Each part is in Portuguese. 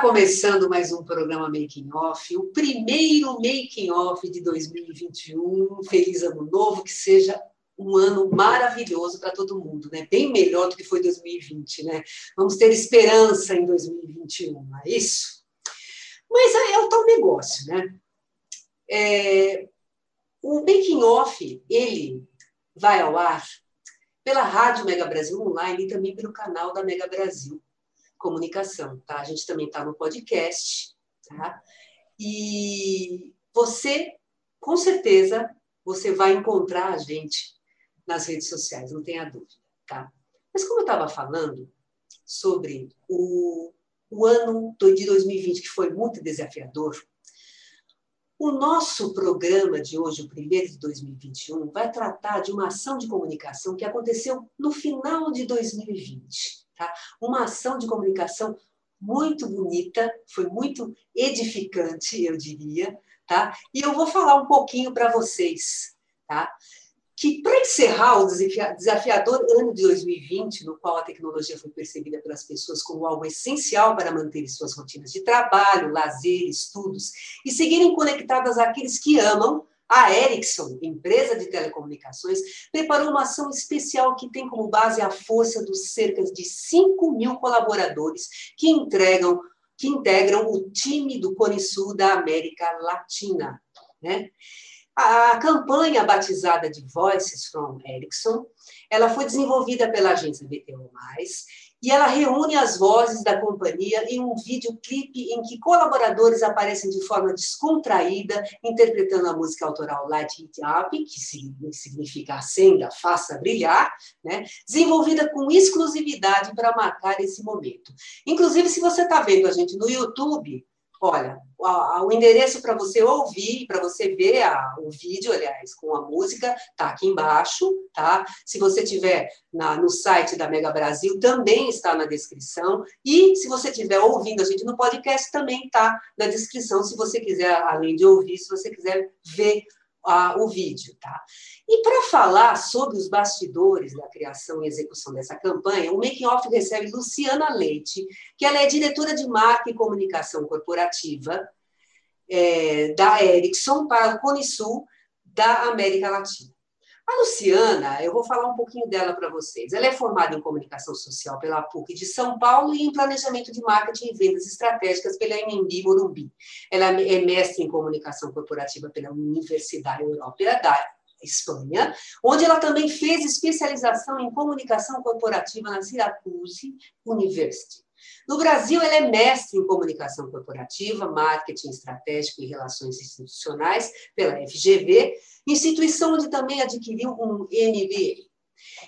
Começando mais um programa Making Off, o primeiro Making Off de 2021. Feliz ano novo, que seja um ano maravilhoso para todo mundo, né? Bem melhor do que foi 2020, né? Vamos ter esperança em 2021, não é isso? Mas é o tal negócio, né? É, o Making Off, ele vai ao ar pela Rádio Mega Brasil Online e também pelo canal da Mega Brasil comunicação, tá? A gente também está no podcast, tá? E você, com certeza, você vai encontrar a gente nas redes sociais, não tenha dúvida, tá? Mas como eu estava falando sobre o, o ano de 2020, que foi muito desafiador, o nosso programa de hoje, o primeiro de 2021, vai tratar de uma ação de comunicação que aconteceu no final de 2020. Tá? Uma ação de comunicação muito bonita, foi muito edificante, eu diria, tá? E eu vou falar um pouquinho para vocês, tá? Que para encerrar o desafiador ano de 2020, no qual a tecnologia foi percebida pelas pessoas como algo essencial para manter suas rotinas de trabalho, lazer, estudos e seguirem conectadas àqueles que amam, a Ericsson, empresa de telecomunicações, preparou uma ação especial que tem como base a força dos cerca de 5 mil colaboradores que entregam, que integram o time do Cone Sul da América Latina. Né? A campanha batizada de Voices from Ericsson, ela foi desenvolvida pela agência BTO+, e ela reúne as vozes da companhia em um videoclipe em que colaboradores aparecem de forma descontraída, interpretando a música autoral Light It Up, que significa acenda, faça brilhar, né? desenvolvida com exclusividade para marcar esse momento. Inclusive, se você está vendo a gente no YouTube, Olha, o endereço para você ouvir, para você ver a, o vídeo, aliás, com a música, tá aqui embaixo, tá? Se você tiver na, no site da Mega Brasil, também está na descrição. E se você estiver ouvindo a gente no podcast, também está na descrição, se você quiser, além de ouvir, se você quiser ver a, o vídeo, tá? E para falar sobre os bastidores da criação e execução dessa campanha, o Making Off recebe Luciana Leite, que ela é diretora de marca e comunicação corporativa é, da Ericsson para o Cone Sul da América Latina. A Luciana, eu vou falar um pouquinho dela para vocês. Ela é formada em comunicação social pela PUC de São Paulo e em planejamento de marketing e vendas estratégicas pela MMB Morumbi. Ela é mestre em comunicação corporativa pela Universidade Europeia da Espanha, onde ela também fez especialização em comunicação corporativa na Syracuse University. No Brasil, ela é mestre em comunicação corporativa, marketing estratégico e relações institucionais pela FGV, instituição onde também adquiriu um MBA.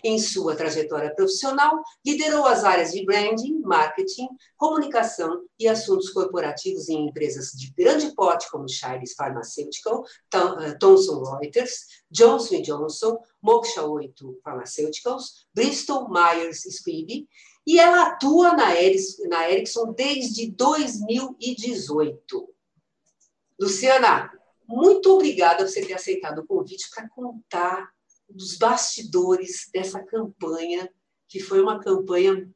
Em sua trajetória profissional, liderou as áreas de branding, marketing, comunicação e assuntos corporativos em empresas de grande porte como Shires Pharmaceutical, eh, Thomson Reuters, Johnson Johnson, Moksha 8 Pharmaceuticals, Bristol Myers Squibb e ela atua na, Ericsson, na Ericsson desde 2018. Luciana, muito obrigada por você ter aceitado o convite para contar dos bastidores dessa campanha, que foi uma campanha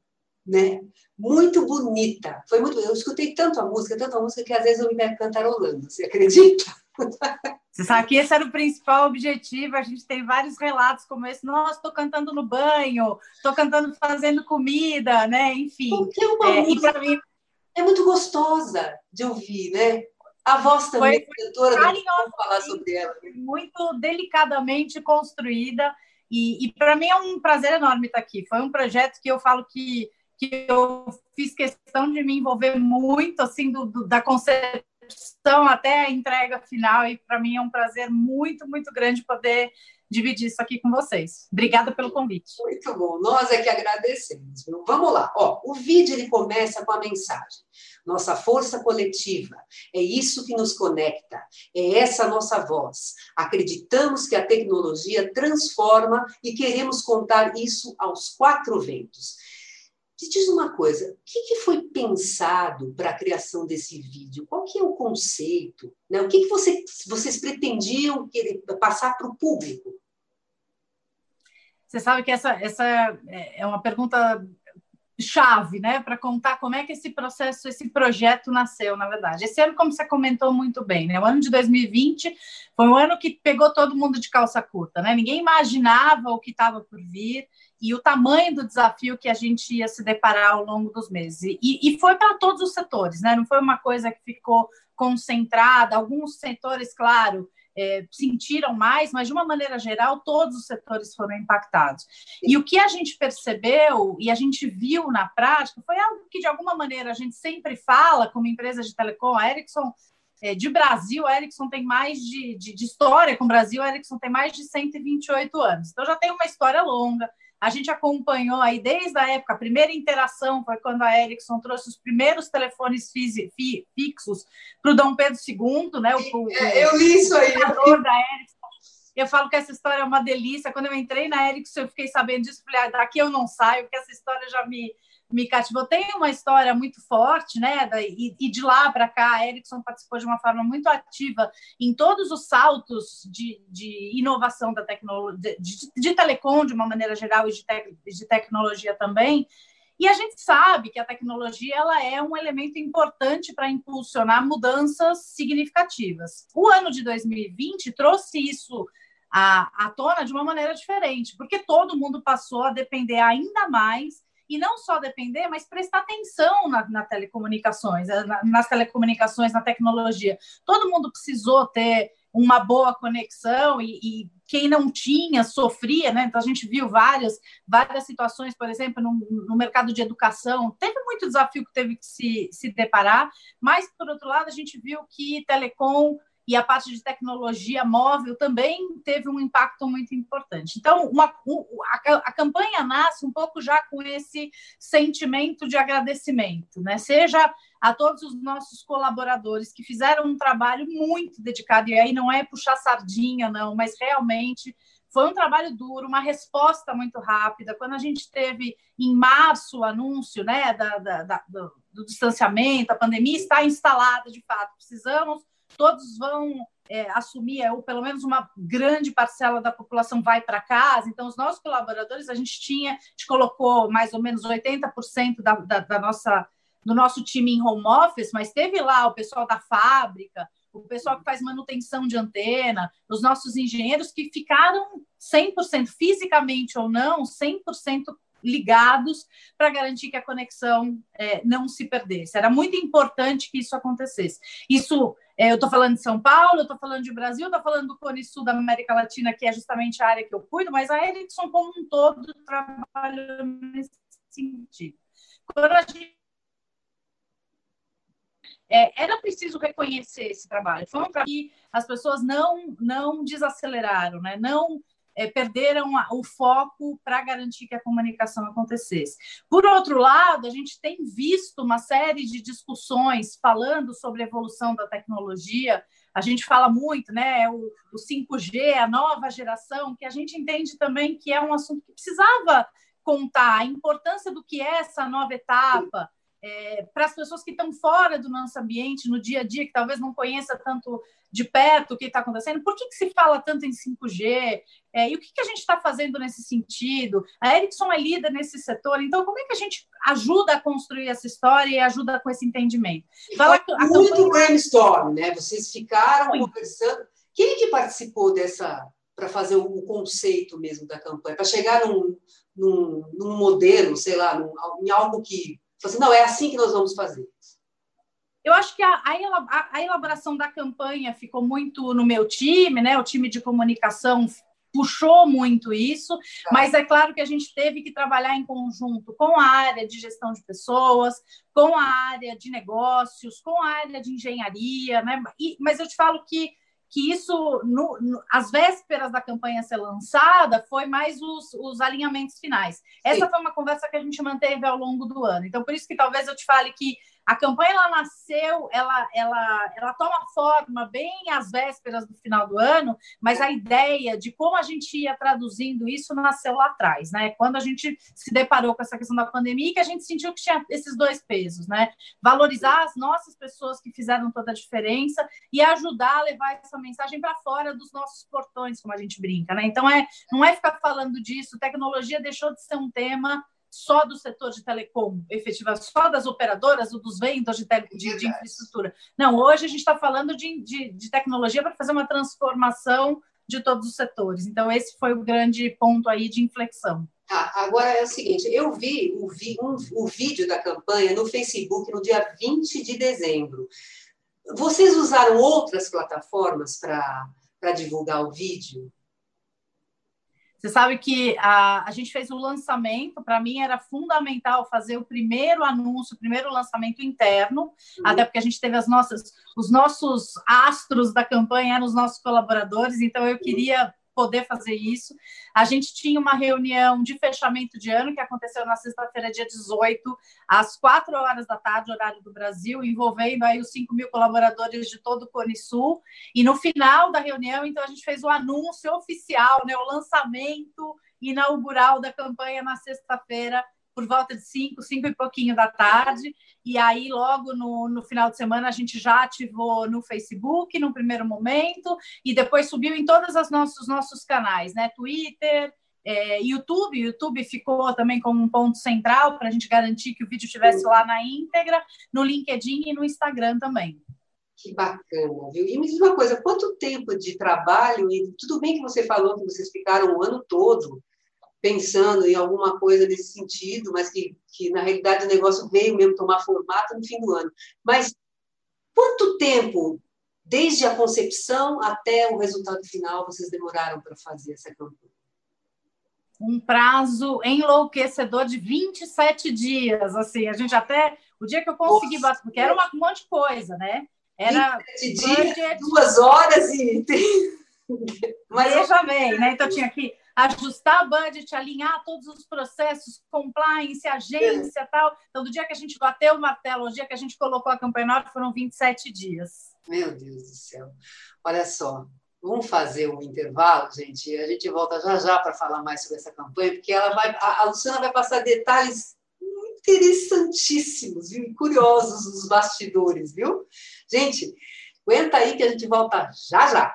né, muito bonita. Foi muito, eu escutei tanto a música, tanto a música que às vezes eu me cantarolando, você acredita? Você sabe que esse era o principal objetivo. A gente tem vários relatos como esse. Nossa, estou cantando no banho, estou cantando fazendo comida, né? Enfim. Porque é uma é, música mim... é muito gostosa de ouvir, né? A voz também, foi, cantora, falar sobre ela. Né? Muito delicadamente construída. E, e para mim é um prazer enorme estar aqui. Foi um projeto que eu falo que, que eu fiz questão de me envolver muito, assim, do, do da concepção concepção até a entrega final, e para mim é um prazer muito, muito grande poder dividir isso aqui com vocês. Obrigada pelo convite. Muito bom, nós é que agradecemos. Viu? Vamos lá, ó, o vídeo ele começa com a mensagem. Nossa força coletiva, é isso que nos conecta, é essa nossa voz. Acreditamos que a tecnologia transforma e queremos contar isso aos quatro ventos. Me diz uma coisa, o que, que foi pensado para a criação desse vídeo? Qual que é o conceito? Né? O que, que você, vocês pretendiam querer, passar para o público? Você sabe que essa, essa é uma pergunta chave, né, para contar como é que esse processo, esse projeto nasceu, na verdade. Esse ano, como você comentou muito bem, né, o ano de 2020 foi um ano que pegou todo mundo de calça curta, né? Ninguém imaginava o que estava por vir e o tamanho do desafio que a gente ia se deparar ao longo dos meses. E, e foi para todos os setores, né? Não foi uma coisa que ficou concentrada. Alguns setores, claro, é, sentiram mais, mas de uma maneira geral, todos os setores foram impactados. E o que a gente percebeu e a gente viu na prática foi algo que, de alguma maneira, a gente sempre fala como empresa de telecom, a Ericsson. É, de Brasil, a Ericsson tem mais de, de, de história com o Brasil, a Ericsson tem mais de 128 anos. Então já tem uma história longa, a gente acompanhou aí desde a época, a primeira interação foi quando a Ericsson trouxe os primeiros telefones fixos para o Dom Pedro II, né? O, o, é, eu li isso aí. O da Ericsson. Eu falo que essa história é uma delícia. Quando eu entrei na Ericsson, eu fiquei sabendo disso. Falei, ah, daqui eu não saio, porque essa história já me, me cativou. Tem uma história muito forte, né? E, e de lá para cá, a Ericsson participou de uma forma muito ativa em todos os saltos de, de inovação da tecnologia, de, de, telecom de uma maneira geral e de, te, de tecnologia também. E a gente sabe que a tecnologia ela é um elemento importante para impulsionar mudanças significativas. O ano de 2020 trouxe isso à, à tona de uma maneira diferente, porque todo mundo passou a depender ainda mais e não só depender, mas prestar atenção na, na telecomunicações, eh, na, nas telecomunicações, na tecnologia. Todo mundo precisou ter uma boa conexão e, e, quem não tinha sofria, né? Então a gente viu várias várias situações, por exemplo, no, no, mercado de educação, teve muito desafio que teve que se, se deparar, mas por outro lado a gente viu que telecom e a parte de tecnologia móvel também teve um impacto muito importante. Então, uma, a, a, campanha nasce um pouco já com esse sentimento de agradecimento, né? Seja a todos os nossos colaboradores que fizeram um trabalho muito dedicado, e aí não é puxar sardinha, não, mas realmente foi um trabalho duro, uma resposta muito rápida. Quando a gente teve em março o anúncio né, da, da, da do, do distanciamento, a pandemia está instalada de fato, precisamos todos vão é, assumir, é, ou pelo menos uma grande parcela da população vai para casa. Então, os nossos colaboradores, a gente tinha, a gente colocou mais ou menos 80% da, da, da nossa, do nosso time em home office, mas teve lá o pessoal da fábrica, o pessoal que faz manutenção de antena, os nossos engenheiros que ficaram 100%, fisicamente ou não, 100% ligados para garantir que a conexão é, não se perdesse. Era muito importante que isso acontecesse. Isso, eu estou falando de São Paulo, eu estou falando de Brasil, estou falando do Cone Sul da América Latina, que é justamente a área que eu cuido, mas a Ericsson como um todo trabalha nesse sentido. Quando a gente é, era preciso reconhecer esse trabalho. Foi um trabalho que as pessoas não não desaceleraram, né? não é, perderam o foco para garantir que a comunicação acontecesse. Por outro lado, a gente tem visto uma série de discussões falando sobre a evolução da tecnologia. A gente fala muito, né? O, o 5G, a nova geração, que a gente entende também que é um assunto que precisava contar a importância do que é essa nova etapa é, para as pessoas que estão fora do nosso ambiente, no dia a dia, que talvez não conheça tanto de perto o que está acontecendo, por que, que se fala tanto em 5G? É, e o que, que a gente está fazendo nesse sentido? A Ericsson é líder nesse setor, então como é que a gente ajuda a construir essa história e ajuda com esse entendimento? Fala, muito campanha... brainstorm, né? Vocês ficaram muito. conversando. Quem que participou dessa para fazer o conceito mesmo da campanha, para chegar num, num, num, modelo, sei lá, num, em algo que assim, não, é assim que nós vamos fazer. Eu acho que a, a, a elaboração da campanha ficou muito no meu time, né? O time de comunicação puxou muito isso, tá. mas é claro que a gente teve que trabalhar em conjunto com a área de gestão de pessoas, com a área de negócios, com a área de engenharia, né? E, mas eu te falo que que isso, no, no, às vésperas da campanha ser lançada, foi mais os, os alinhamentos finais. Essa Sim. foi uma conversa que a gente manteve ao longo do ano. Então, por isso que talvez eu te fale que a campanha ela nasceu, ela, ela, ela toma forma bem às vésperas do final do ano, mas a ideia de como a gente ia traduzindo isso nasceu lá atrás, né? Quando a gente se deparou com essa questão da pandemia, que a gente sentiu que tinha esses dois pesos, né? Valorizar as nossas pessoas que fizeram toda a diferença e ajudar a levar essa mensagem para fora dos nossos portões, como a gente brinca, né? Então é, não é ficar falando disso, tecnologia deixou de ser um tema só do setor de telecom, efetiva, só das operadoras ou dos vendedores de, de, de, infraestrutura. Não, hoje a gente está falando de, de, de tecnologia para fazer uma transformação de todos os setores. Então, esse foi o grande ponto aí de inflexão. Ah, agora é o seguinte, eu vi o, vi, um, o vídeo da campanha no Facebook no dia 20 de dezembro. Vocês usaram outras plataformas para divulgar o vídeo? Você sabe que a, a gente fez o lançamento, para mim era fundamental fazer o primeiro anúncio, o primeiro lançamento interno, uhum. até porque a gente teve as nossas, os nossos astros da campanha eram os nossos colaboradores, então eu queria poder fazer isso. A gente tinha uma reunião de fechamento de ano que aconteceu na sexta-feira, dia 18, às 4 horas da tarde, horário do Brasil, envolvendo aí os 5 mil colaboradores de todo o Cone Sul. E no final da reunião, então, a gente fez o anúncio oficial, né, o lançamento inaugural da campanha na sexta-feira, por volta de 5, 5 e pouquinho da tarde. E aí, logo no, no final de semana, a gente já ativou no Facebook, no primeiro momento, e depois subiu em todos os nossos, nossos canais, né? Twitter, é, YouTube. YouTube ficou também como um ponto central para a gente garantir que o vídeo estivesse lá na íntegra, no LinkedIn e no Instagram também. Que bacana, viu? E me diz uma coisa, quanto tempo de trabalho, e tudo bem que você falou que vocês ficaram o ano todo pensando em alguma coisa nesse sentido, mas que, que na realidade o negócio veio mesmo tomar formato no fim do ano. Mas quanto tempo, desde a concepção até o resultado final, vocês demoraram para fazer essa campanha? Um prazo enlouquecedor de 27 dias, assim, a gente até, o dia que eu consegui, Nossa, porque era um monte de coisa, né? Era dias, duas horas e... Mas Veja bem, né? Então tinha que ajustar budget, alinhar todos os processos, compliance, agência e tal. Então, do dia que a gente bateu o martelo, o dia que a gente colocou a campanha nova, foram 27 dias. Meu Deus do céu. Olha só, vamos fazer um intervalo, gente. A gente volta já já para falar mais sobre essa campanha, porque ela vai, a Luciana vai passar detalhes interessantíssimos e curiosos dos bastidores, viu? Gente, aguenta aí que a gente volta já já.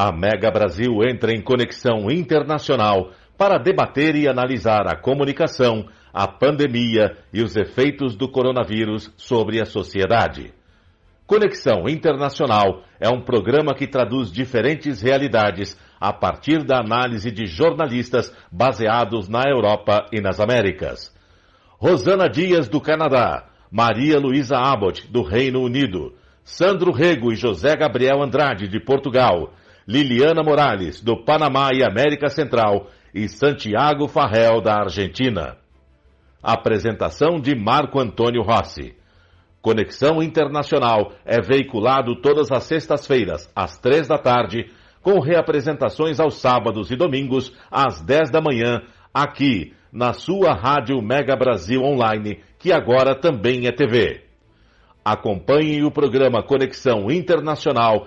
A Mega Brasil entra em conexão internacional para debater e analisar a comunicação, a pandemia e os efeitos do coronavírus sobre a sociedade. Conexão Internacional é um programa que traduz diferentes realidades a partir da análise de jornalistas baseados na Europa e nas Américas. Rosana Dias, do Canadá, Maria Luísa Abbott, do Reino Unido, Sandro Rego e José Gabriel Andrade, de Portugal, Liliana Morales, do Panamá e América Central, e Santiago Farrell, da Argentina. Apresentação de Marco Antônio Rossi. Conexão Internacional é veiculado todas as sextas-feiras, às três da tarde, com reapresentações aos sábados e domingos, às dez da manhã, aqui, na sua Rádio Mega Brasil Online, que agora também é TV. Acompanhe o programa Conexão Internacional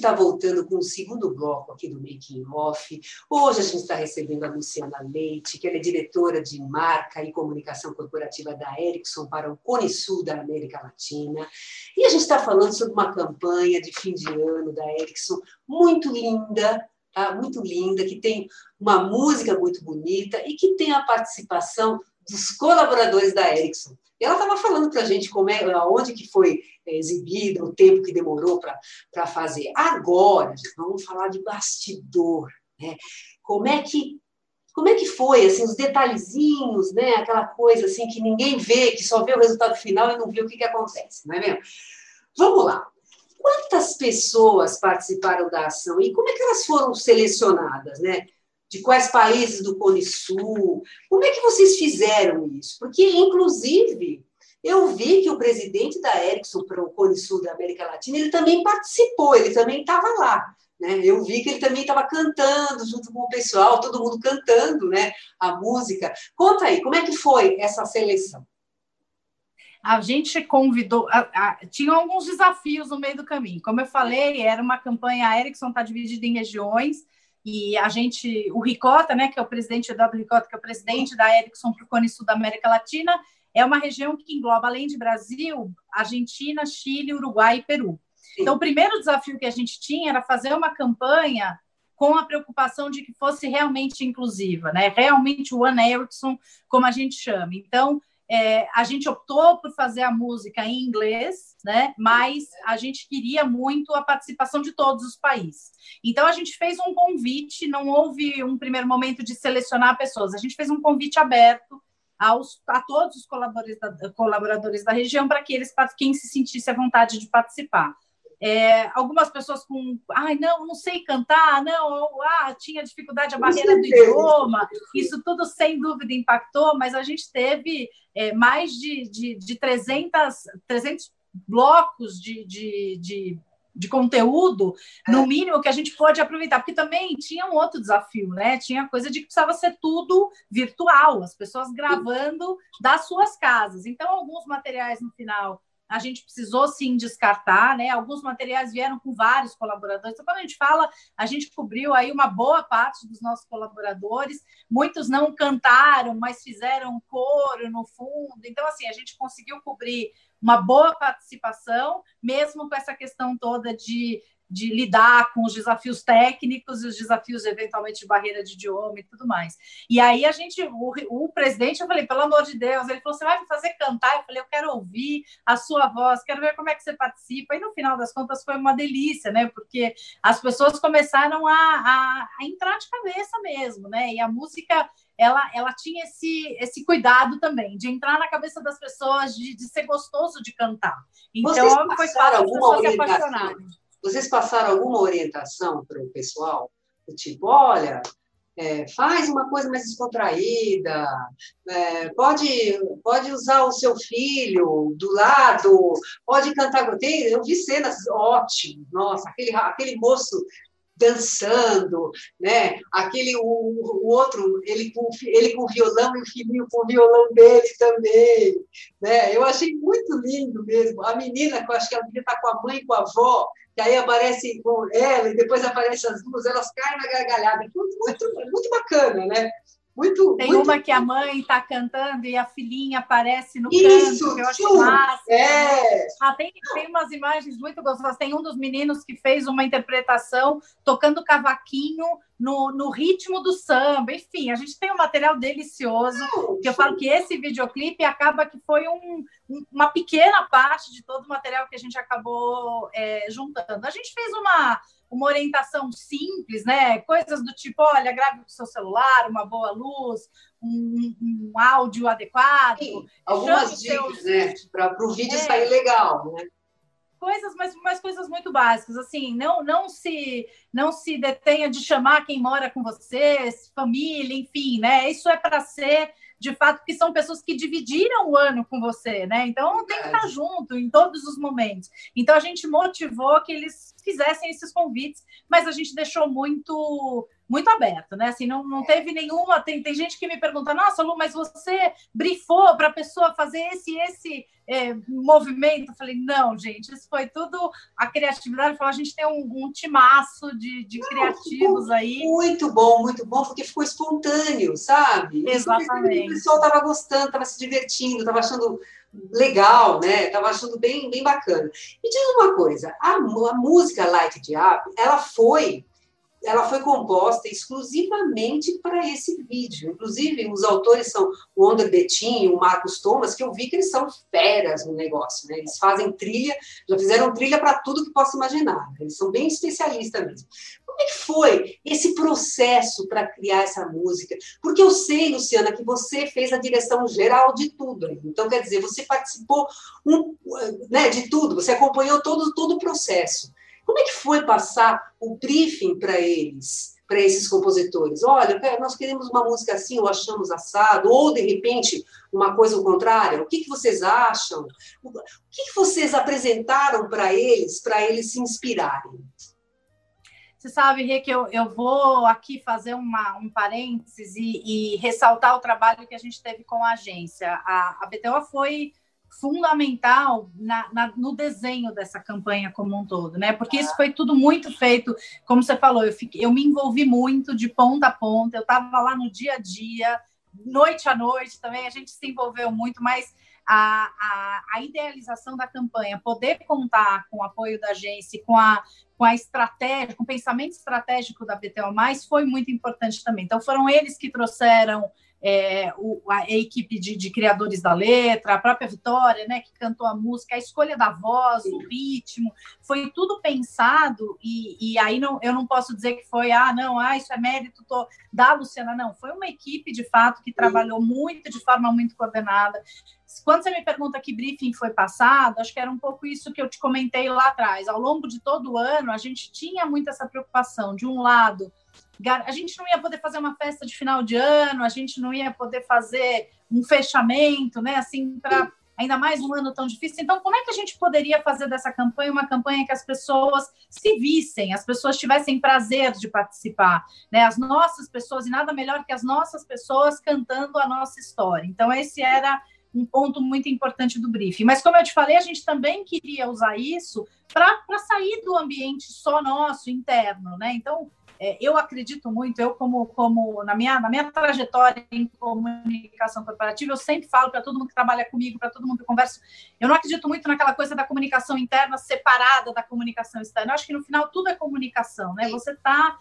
Está voltando com o segundo bloco aqui do Making Off. Hoje a gente está recebendo a Luciana Leite, que ela é diretora de marca e comunicação corporativa da Ericsson para o Cone Sul da América Latina. E a gente está falando sobre uma campanha de fim de ano da Ericsson muito linda, tá? muito linda, que tem uma música muito bonita e que tem a participação dos colaboradores da Ericsson. E ela estava falando para a gente como é, onde que foi é, exibida, o tempo que demorou para fazer. Agora, vamos falar de bastidor. Né? Como é que como é que foi assim os detalhezinhos, né? Aquela coisa assim que ninguém vê, que só vê o resultado final e não vê o que, que acontece, não é mesmo? Vamos lá. Quantas pessoas participaram da ação e como é que elas foram selecionadas, né? De quais países do Cone Sul. Como é que vocês fizeram isso? Porque, inclusive, eu vi que o presidente da Ericsson para o Cone Sul da América Latina, ele também participou, ele também estava lá. Né? Eu vi que ele também estava cantando junto com o pessoal, todo mundo cantando né? a música. Conta aí, como é que foi essa seleção? A gente convidou, a, a, tinha alguns desafios no meio do caminho. Como eu falei, era uma campanha, a Ericsson está dividida em regiões, e a gente, o Ricota, né, que é o presidente, o W Ricota, que é o presidente da Ericsson para o Cone Sul da América Latina, é uma região que engloba, além de Brasil, Argentina, Chile, Uruguai e Peru. Então, o primeiro desafio que a gente tinha era fazer uma campanha com a preocupação de que fosse realmente inclusiva, né? Realmente o One Ericsson, como a gente chama. Então, é, a gente optou por fazer a música em inglês, né? Mas a gente queria muito a participação de todos os países. Então a gente fez um convite, não houve um primeiro momento de selecionar pessoas. A gente fez um convite aberto aos, a todos os colaboradores da, colaboradores da região para que eles, quem se sentisse à vontade de participar. É, algumas pessoas com, ai, não, não sei cantar, não, ou, ah, tinha dificuldade, a barreira do idioma, isso tudo sem dúvida impactou, mas a gente teve é, mais de, de, de 300, 300 blocos de, de, de, de conteúdo, no é. mínimo, que a gente pode aproveitar, porque também tinha um outro desafio, né? Tinha coisa de que precisava ser tudo virtual, as pessoas gravando das suas casas. Então, alguns materiais no final a gente precisou sim descartar, né? Alguns materiais vieram com vários colaboradores. Então, quando a gente fala, a gente cobriu aí uma boa parte dos nossos colaboradores. Muitos não cantaram, mas fizeram coro no fundo. Então, assim, a gente conseguiu cobrir uma boa participação, mesmo com essa questão toda de de lidar com os desafios técnicos e os desafios, eventualmente, de barreira de idioma e tudo mais. E aí a gente, o, o presidente, eu falei, pelo amor de Deus, ele falou, você vai me fazer cantar? Eu falei, eu quero ouvir a sua voz, quero ver como é que você participa. E no final das contas foi uma delícia, né? Porque as pessoas começaram a, a, a entrar de cabeça mesmo, né? E a música ela, ela tinha esse, esse cuidado também, de entrar na cabeça das pessoas, de, de ser gostoso de cantar. Então, foi fácil as pessoas se apaixonarem. Vocês passaram alguma orientação para o pessoal? Tipo, olha, é, faz uma coisa mais descontraída, é, pode, pode usar o seu filho do lado, pode cantar. Eu vi cenas ótimas, nossa, aquele, aquele moço dançando, né? Aquele o, o, outro, ele com ele com violão e o filhinho com o violão dele também, né? Eu achei muito lindo mesmo. A menina, eu acho que a menina está com a mãe e com a avó, que aí aparece com ela e depois aparece as duas, elas caem na gargalhada. Muito, muito bacana, né? Muito, Tem muito... uma que a mãe está cantando e a filhinha aparece no Isso, canto, que eu acho massa. É. Ah, tem, tem umas imagens muito gostosas. Tem um dos meninos que fez uma interpretação tocando cavaquinho no, no ritmo do samba. Enfim, a gente tem um material delicioso. que eu falo que esse videoclipe acaba que foi um- uma pequena parte de todo o material que a gente acabou é, juntando. A gente fez uma, uma orientação simples, né? Coisas do tipo, olha, grave com o seu celular, uma boa luz, um, um áudio adequado. Sim, algumas dicas, seus- né? Para o vídeo É. sair legal, né? coisas, mas, mas coisas muito básicas, assim, não não se não se detenha de chamar quem mora com você, família, enfim, né? Isso é para ser de fato que são pessoas que dividiram o ano com você, né? Então tem que estar junto em todos os momentos. Então a gente motivou que eles fizessem esses convites, mas a gente deixou muito muito aberto, né? Assim, não, não teve nenhuma. Tem, tem gente que me pergunta, nossa, Lu, mas você brifou para a pessoa fazer esse esse é, movimento? Eu falei, não, gente, isso foi tudo a criatividade. Falou, a gente tem um, um timaço de, de criativos aí. Muito bom, muito bom, porque ficou espontâneo, sabe? Exatamente. O pessoal estava gostando, estava se divertindo, estava achando legal, né? Estava achando bem, bem bacana. Me diz uma coisa, a, a música Light Up, ela foi ela foi composta exclusivamente para esse vídeo. Inclusive, os autores são o Onder Betim e o Marcos Thomas, que eu vi que eles são feras no negócio, né? Eles fazem trilha, já fizeram trilha para tudo que possa imaginar. né? Eles são bem especialistas mesmo. Como é que foi esse processo para criar essa música? Porque eu sei, Luciana, que você fez a direção geral de tudo. aí. Então, quer dizer, você participou um, né, de tudo, você acompanhou todo, todo o processo. Como é que foi passar o briefing para eles, para esses compositores? Olha, nós queremos uma música assim, ou achamos assado, ou de repente uma coisa ao contrário. O que, que vocês acham? O que, que vocês apresentaram para eles, para eles se inspirarem? Você sabe, Rê, que eu, eu vou aqui fazer uma, um parênteses e, e ressaltar o trabalho que a gente teve com a agência. A, a BTO foi fundamental na, na- no desenho dessa campanha como um todo, né? Porque isso foi tudo muito feito, como você falou, eu, fiquei, eu me envolvi muito de ponta a ponta, eu estava lá no dia a dia, noite a noite também, a gente se envolveu muito, mas a, a, a idealização da campanha, poder contar com o apoio da agência, com a com a estratégia, com o pensamento estratégico da BTO+, foi muito importante também. Então, foram eles que trouxeram é, o, a, a equipe de, de, criadores da letra, a própria Vitória, né, que cantou a música, a escolha da voz, o ritmo, foi tudo pensado, e, e aí não, eu não posso dizer que foi, ah, não, ah, isso é mérito tô, da Luciana, não, foi uma equipe, de fato, que trabalhou muito, de forma muito coordenada. Quando você me pergunta que briefing foi passado, acho que era um pouco isso que eu te comentei lá atrás. Ao longo de todo o ano, a gente tinha muito essa preocupação. De um lado, a gente não ia poder fazer uma festa de final de ano, a gente não ia poder fazer um fechamento, né? Assim, para ainda mais um ano tão difícil. Então, como é que a gente poderia fazer dessa campanha uma campanha que as pessoas se vissem, as pessoas tivessem prazer de participar, né? As nossas pessoas, e nada melhor que as nossas pessoas cantando a nossa história. Então, esse era um ponto muito importante do briefing. Mas, como eu te falei, a gente também queria usar isso para sair do ambiente só nosso, interno, né? Então, é, eu acredito muito, eu como, como na, minha, na minha trajetória em comunicação corporativa, eu sempre falo para todo mundo que trabalha comigo, para todo mundo que eu converso, eu não acredito muito naquela coisa da comunicação interna separada da comunicação externa. Eu acho que no final tudo é comunicação, né? Você tá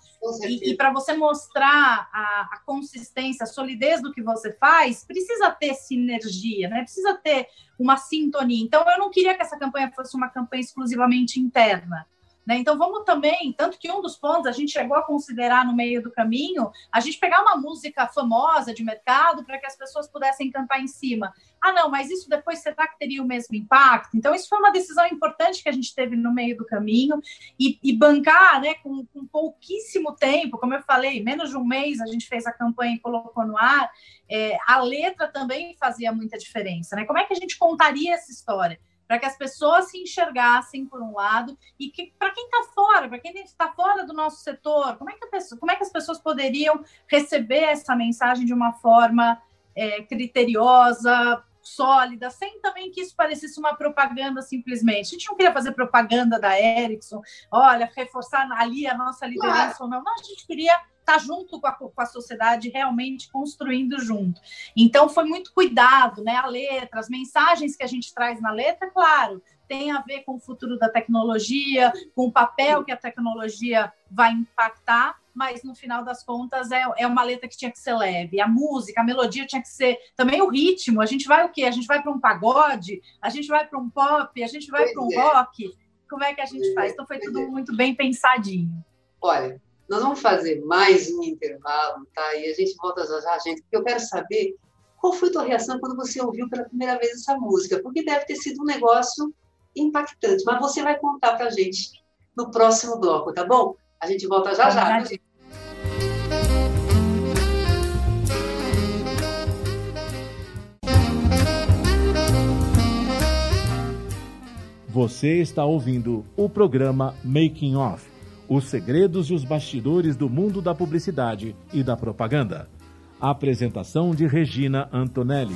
e, e para você mostrar a, a consistência, a solidez do que você faz, precisa ter sinergia, né? Precisa ter uma sintonia. Então, eu não queria que essa campanha fosse uma campanha exclusivamente interna. Né? Então, vamos também, tanto que um dos pontos a gente chegou a considerar no meio do caminho, a gente pegar uma música famosa de mercado para que as pessoas pudessem cantar em cima. Ah, não, mas isso depois será que teria o mesmo impacto? Então, isso foi uma decisão importante que a gente teve no meio do caminho e, e bancar né, com, com pouquíssimo tempo, como eu falei, menos de um mês a gente fez a campanha e colocou no ar. É, a letra também fazia muita diferença. Né? Como é que a gente contaria essa história? Para que as pessoas se enxergassem por um lado e que para quem está fora, para quem está fora do nosso setor, como é que pessoa, como é que as pessoas poderiam receber essa mensagem de uma forma é, criteriosa, sólida, sem também que isso parecesse uma propaganda simplesmente. A gente não queria fazer propaganda da Ericsson, olha, reforçar ali a nossa liderança claro. não. A gente queria estar tá junto com a, com a sociedade, realmente construindo junto. Então, foi muito cuidado, né? A letra, as mensagens que a gente traz na letra, claro, tem a ver com o futuro da tecnologia, com o papel que a tecnologia vai impactar, mas no final das contas é, é uma letra que tinha que ser leve. A música, a melodia tinha que ser também o ritmo. A gente vai o quê? A gente vai para um pagode, a gente vai para um pop, a gente vai para um é. rock. Como é que a gente faz? Então foi tudo é. muito bem pensadinho. Olha, nós vamos fazer mais um intervalo, tá? E a gente volta já já, gente, porque eu quero saber qual foi a tua reação quando você ouviu pela primeira vez essa música, porque deve ter sido um negócio impactante, mas você vai contar para a gente no próximo bloco, tá bom? A gente volta já já. Você está ouvindo o programa Making Off os segredos e os bastidores do mundo da publicidade e da propaganda. Apresentação de Regina Antonelli.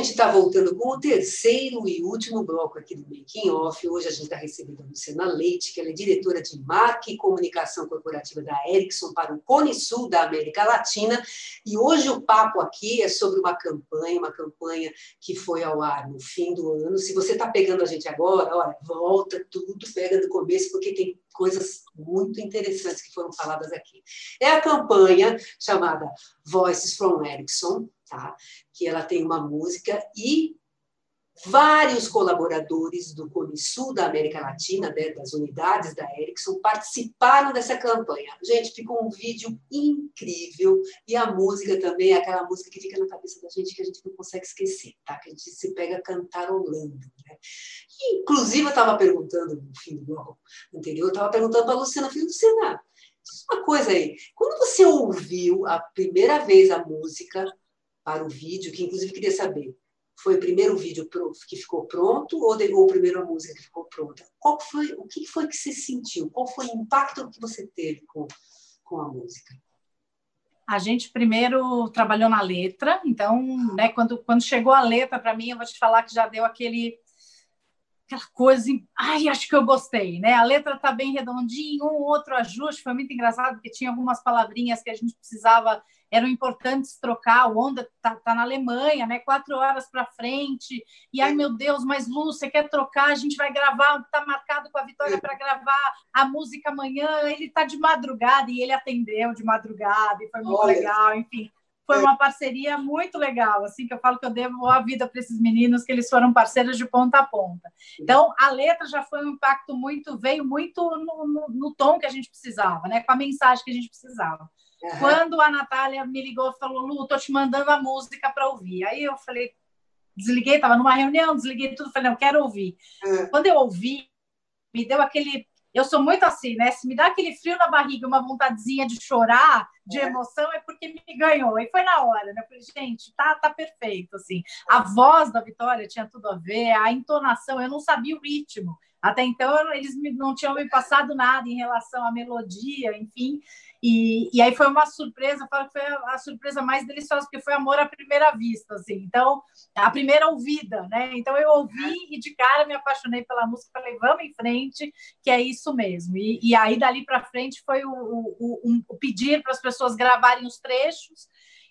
Gente está voltando com o terceiro e último bloco aqui do Making Off. Hoje a gente está recebendo a Luciana Leite, que ela é diretora de marca e comunicação corporativa da Ericsson para o Cone Sul da América Latina. E hoje o papo aqui é sobre uma campanha, uma campanha que foi ao ar no fim do ano. Se você está pegando a gente agora, olha, volta tudo, pega do começo, porque tem coisas muito interessantes que foram faladas aqui. É a campanha chamada Voices from Ericsson, tá? que ela tem uma música e vários colaboradores do Cone Sul da América Latina, né, das unidades da Ericsson, participaram dessa campanha. Gente, ficou um vídeo incrível e a música também, aquela música que fica na cabeça da gente que a gente não consegue esquecer, tá? que a gente se pega cantarolando. Né? inclusive, eu estava perguntando no fim do bloco anterior, eu estava perguntando para a Luciana, falei, Luciana, diz uma coisa aí, quando você ouviu a primeira vez a música, para o vídeo, que inclusive queria saber, foi o primeiro vídeo que ficou pronto ou, de, ou primeiro a música que ficou pronta? Qual foi, o que foi que você sentiu? Qual foi o impacto que você teve com, com a música? A gente primeiro trabalhou na letra, então, né, quando, quando chegou a letra para mim, eu vou te falar que já deu aquele aquela coisa, ai, acho que eu gostei, né? A letra tá bem redondinha, um outro ajuste, foi muito engraçado, porque tinha algumas palavrinhas que a gente precisava, eram importantes trocar, o Onda tá, tá na Alemanha, né? Quatro horas para frente, e ai, meu Deus, mas Lu, você quer trocar? A gente vai gravar, tá marcado com a Vitória para gravar a música amanhã, ele tá de madrugada, e ele atendeu de madrugada, e foi muito Olha. legal, enfim foi uma parceria muito legal, assim, que eu falo que eu devo a vida para esses meninos, que eles foram parceiros de ponta a ponta. Então, a letra já foi um impacto muito, veio muito no, no, no tom que a gente precisava, né? Com a mensagem que a gente precisava. Uhum. Quando a Natália me ligou e falou, Lu, tô te mandando a música para ouvir. Aí eu falei, desliguei, estava numa reunião, desliguei tudo, falei, não, quero ouvir. Uhum. Quando eu ouvi, me deu aquele eu sou muito assim, né? Se me dá aquele frio na barriga, uma vontadezinha de chorar, de é. emoção, é porque me ganhou. E foi na hora, né? Eu falei, gente, tá, tá perfeito, assim. A voz da Vitória tinha tudo a ver, a entonação, eu não sabia o ritmo. Até então, eles não tinham me passado nada em relação à melodia, enfim. E, e aí foi uma surpresa, falo que foi a, a, surpresa mais deliciosa, porque foi amor à primeira vista, assim. Então, a primeira ouvida, né? Então, eu ouvi e de cara me apaixonei pela música, falei, vamos em frente, que é isso mesmo. E, e aí, dali para frente, foi o, o, o, o pedir para as pessoas gravarem os trechos,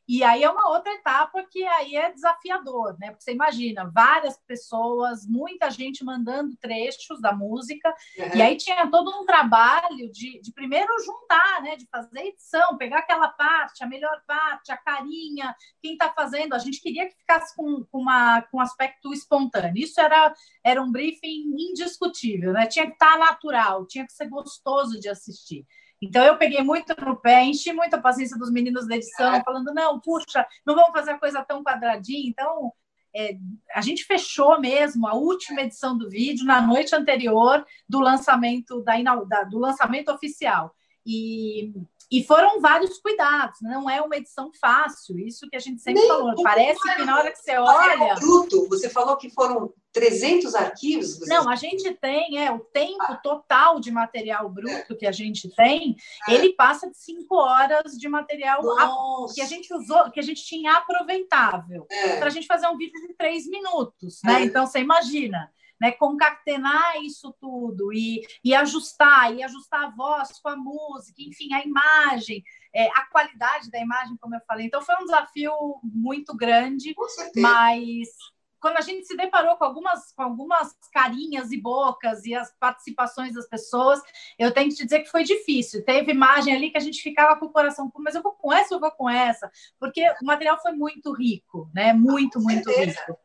e aí é uma outra etapa que aí é desafiador, né? Porque você imagina, várias pessoas, muita gente mandando trechos da música, uhum. e aí tinha todo um trabalho de, de primeiro juntar, né? De fazer edição, pegar aquela parte, a melhor parte, a carinha, quem está fazendo. A gente queria que ficasse com, com, uma, com um aspecto espontâneo. Isso era, era um briefing indiscutível, né? Tinha que estar tá natural, tinha que ser gostoso de assistir. Então eu peguei muito no pé, enchi muito a paciência dos meninos da edição, é. falando, não, puxa, não vamos fazer a coisa tão quadradinha. Então, é, a gente fechou mesmo a última edição do vídeo na noite anterior do lançamento da, da do lançamento oficial. E e foram vários cuidados, não é uma edição fácil, isso que a gente sempre Nem falou. Parece que na hora que você olha. Bruto, você falou que foram 300 arquivos? Você... Não, a gente tem, é, o tempo total de material bruto que a gente tem, é. ele passa de 5 horas de material que a gente usou, que a gente tinha aproveitável, é. para a gente fazer um vídeo de 3 minutos, né? É. Então, você imagina né, concatenar isso tudo e, e ajustar, e ajustar a voz com a música, enfim, a imagem, é, a qualidade da imagem, como eu falei. Então, foi um desafio muito grande, mas quando a gente se deparou com algumas, com algumas carinhas e bocas e as participações das pessoas, eu tenho que te dizer que foi difícil. Teve imagem ali que a gente ficava com o coração, mas eu vou com essa, eu vou com essa, porque o material foi muito rico, né? Muito, muito rico.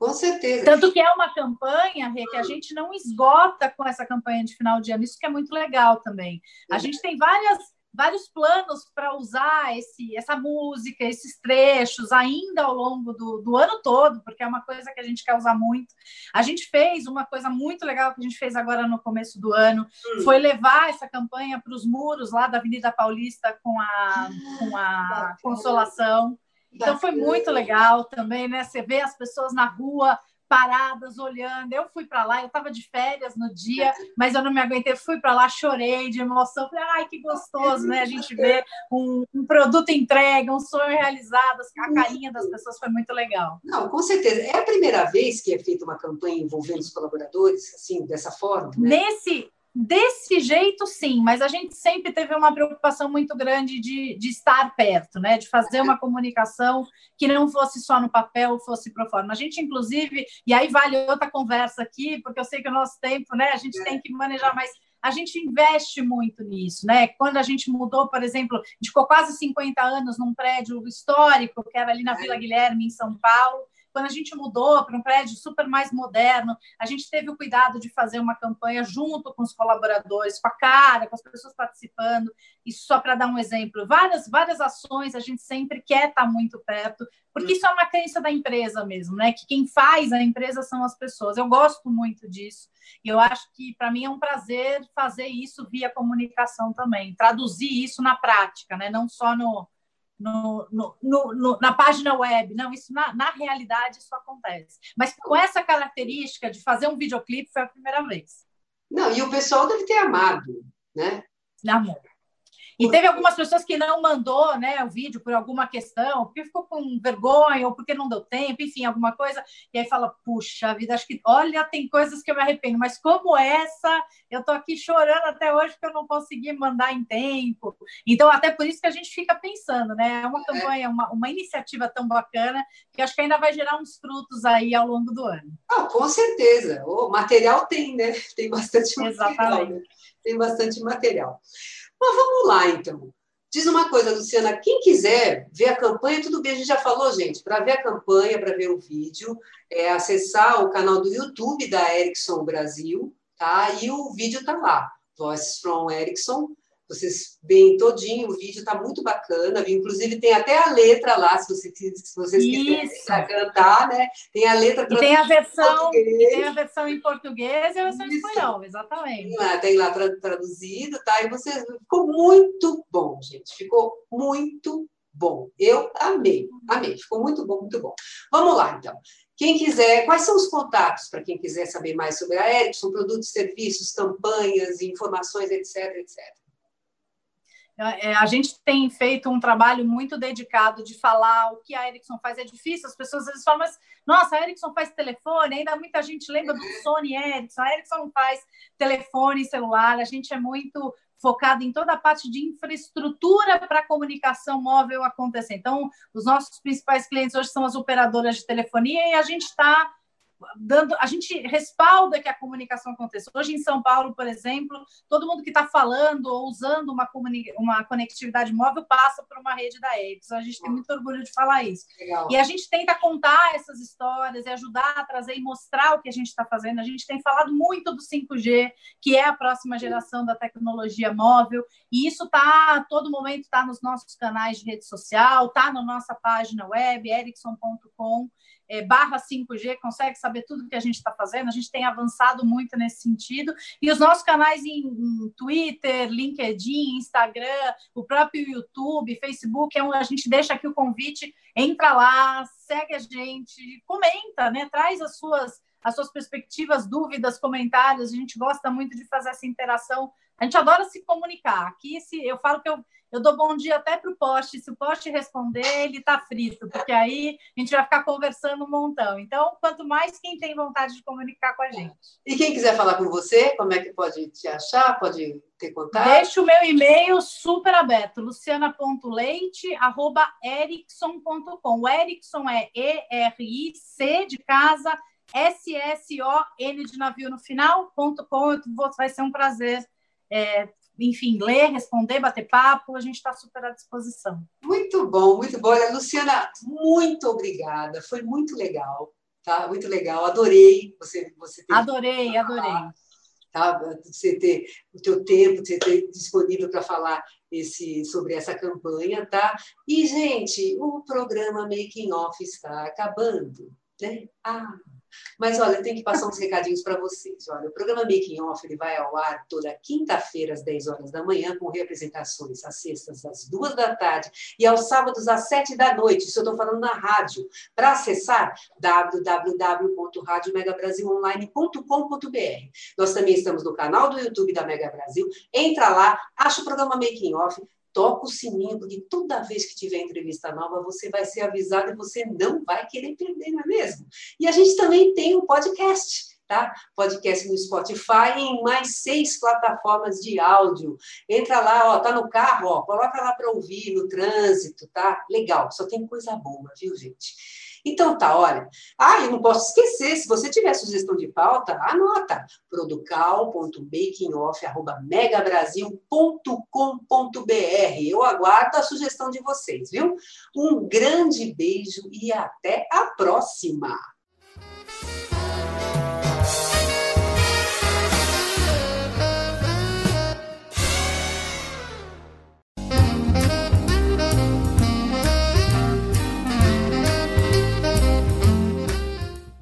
Com certeza. Tanto que é uma campanha, Rê, que a gente não esgota com essa campanha de final de ano. Isso que é muito legal também. A gente tem várias, vários planos para usar esse, essa música, esses trechos, ainda ao longo do, do ano todo, porque é uma coisa que a gente quer usar muito. A gente fez uma coisa muito legal que a gente fez agora no começo do ano, hum. foi levar essa campanha para os muros lá da Avenida Paulista com a, com a Consolação. Então foi muito legal também, né? Você vê as pessoas na rua paradas, olhando. Eu fui para lá, eu estava de férias no dia, mas eu não me aguentei, fui para lá, chorei de emoção. Falei, ai, que gostoso, né? A gente vê um, um, produto entregue, um sonho realizado, a carinha das pessoas foi muito legal. Não, com certeza. É a primeira vez que é feita uma campanha envolvendo os colaboradores, assim, dessa forma? Né? Nesse, Desse jeito, sim, mas a gente sempre teve uma preocupação muito grande de, de estar perto, né? De fazer uma comunicação que não fosse só no papel, fosse pro forma. A gente, inclusive, e aí vale outra conversa aqui, porque eu sei que o nosso tempo, né? A gente tem que manejar mais a gente investe muito nisso, né? Quando a gente mudou, por exemplo, a gente ficou quase 50 anos num prédio histórico, que era ali na Vila Guilherme, em São Paulo, quando a gente mudou para um prédio super mais moderno, a gente teve o cuidado de fazer uma campanha junto com os colaboradores, com a cara, com as pessoas participando. Isso só para dar um exemplo. Várias, várias ações a gente sempre quer estar muito perto, porque isso é uma crença da empresa mesmo, né? Que quem faz a empresa são as pessoas. Eu gosto muito disso. E eu acho que para mim é um prazer fazer isso via comunicação também, traduzir isso na prática, né? Não só no no, no, no, na página web. Não, isso na, na, realidade isso acontece. Mas com essa característica de fazer um videoclipe foi a primeira vez. Não, e o pessoal deve ter amado, né? Amor. E teve algumas pessoas que não mandou né, o vídeo por alguma questão, porque ficou com vergonha ou porque não deu tempo, enfim, alguma coisa. E aí fala, puxa vida, acho que, olha, tem coisas que eu me arrependo, mas como essa, eu tô aqui chorando até hoje porque eu não consegui mandar em tempo. Então, até por isso que a gente fica pensando, né? É uma campanha, uma, uma iniciativa tão bacana que acho que ainda vai gerar uns frutos aí ao longo do ano. Ah, com certeza. O material tem, né? Tem bastante material. Exatamente. Né? Tem bastante material. Mas vamos lá, então. Diz uma coisa, Luciana, quem quiser ver a campanha, tudo bem, a gente já falou, gente, para ver a campanha, para ver o vídeo, é acessar o canal do YouTube da Ericsson Brasil, tá? E o vídeo tá lá, Voices from Ericsson, vocês veem todinho, o vídeo está muito bacana, inclusive tem até a letra lá, se, você, se vocês quiserem cantar, né? Tem a letra e tem a versão tem a versão em português e a versão em espanhol, exatamente. Tem lá, tem lá traduzido, tá? E vocês ficou muito bom, gente. Ficou muito bom. Eu amei, amei. Ficou muito bom, muito bom. Vamos lá, então. Quem quiser, quais são os contatos para quem quiser saber mais sobre a Ericsson, produtos, serviços, campanhas, informações, etc, etc. É, a gente tem feito um trabalho muito dedicado de falar o que a Ericsson faz. É difícil, as pessoas às vezes falam, mas nossa, a Ericsson faz telefone, ainda muita gente lembra do Sony Ericsson. A Ericsson não faz telefone celular, a gente é muito focado em toda a parte de infraestrutura para a comunicação móvel acontecer. Então, os nossos principais clientes hoje são as operadoras de telefonia e a gente está dando, a gente respalda que a comunicação aconteça. Hoje em São Paulo, por exemplo, todo mundo que está falando ou usando uma, uma conectividade móvel passa por uma rede da Ericsson. A gente tem muito orgulho de falar isso. Legal. E a gente tenta contar essas histórias e ajudar a trazer e mostrar o que a gente está fazendo. A gente tem falado muito do 5G, que é a próxima geração da tecnologia móvel, e isso está a todo momento está nos nossos canais de rede social, está na nossa página web, ericsson.com é, barra 5G, consegue saber tudo que a gente está fazendo. A gente tem avançado muito nesse sentido. E os nossos canais em, em Twitter, LinkedIn, Instagram, o próprio YouTube, Facebook, é um, a gente deixa aqui o convite, entra lá, segue a gente, comenta, né? Traz as suas as suas perspectivas, dúvidas, comentários. A gente gosta muito de fazer essa interação. A gente adora se comunicar. Aqui, se eu falo que eu eu dou bom dia até para o poste. Se o poste responder, ele está frito, porque aí a gente vai ficar conversando um montão. Então, quanto mais quem tem vontade de comunicar com a gente. E quem quiser falar com você, como é que pode te achar? Pode ter contato? Deixa o meu e-mail super aberto, luciana.leite.erickson.com. O Erickson é E-R-I-C de casa, S-S-O-N de navio no final, ponto com. Vai ser um prazer é, enfim, ler, responder, bater papo, a gente está super à disposição. Muito bom, muito bom. Olha, Luciana, muito obrigada. Foi muito legal, tá? Muito legal. Adorei você, você ter. Adorei, adorei. Tá? Você ter o teu tempo, você ter disponível para falar esse, sobre essa campanha, tá? E, gente, o programa Making Off está acabando, né? Ah, mas olha, tenho que passar uns recadinhos para vocês. Olha, o programa Making Off ele vai ao ar toda quinta-feira às 10 horas da manhã, com representações às sextas às 2 da tarde e aos sábados às 7 da noite. Isso eu estou falando na rádio. Para acessar, www.radiomegabrasilonline.com.br. Nós também estamos no canal do YouTube da Mega Brasil. Entra lá, acha o programa Making Off, toca o sininho, porque toda vez que tiver entrevista nova, você vai ser avisado e você não vai querer perder, não é mesmo? E a gente também tem um podcast. Tá? Podcast no Spotify em mais seis plataformas de áudio. Entra lá, ó, tá no carro, ó, coloca lá para ouvir no trânsito, tá? Legal, só tem coisa boa, viu, gente? Então tá, olha. Ah, eu não posso esquecer, se você tiver sugestão de pauta, anota producal.makingoff@megabrasil.com.br. Eu aguardo a sugestão de vocês, viu? Um grande beijo e até a próxima.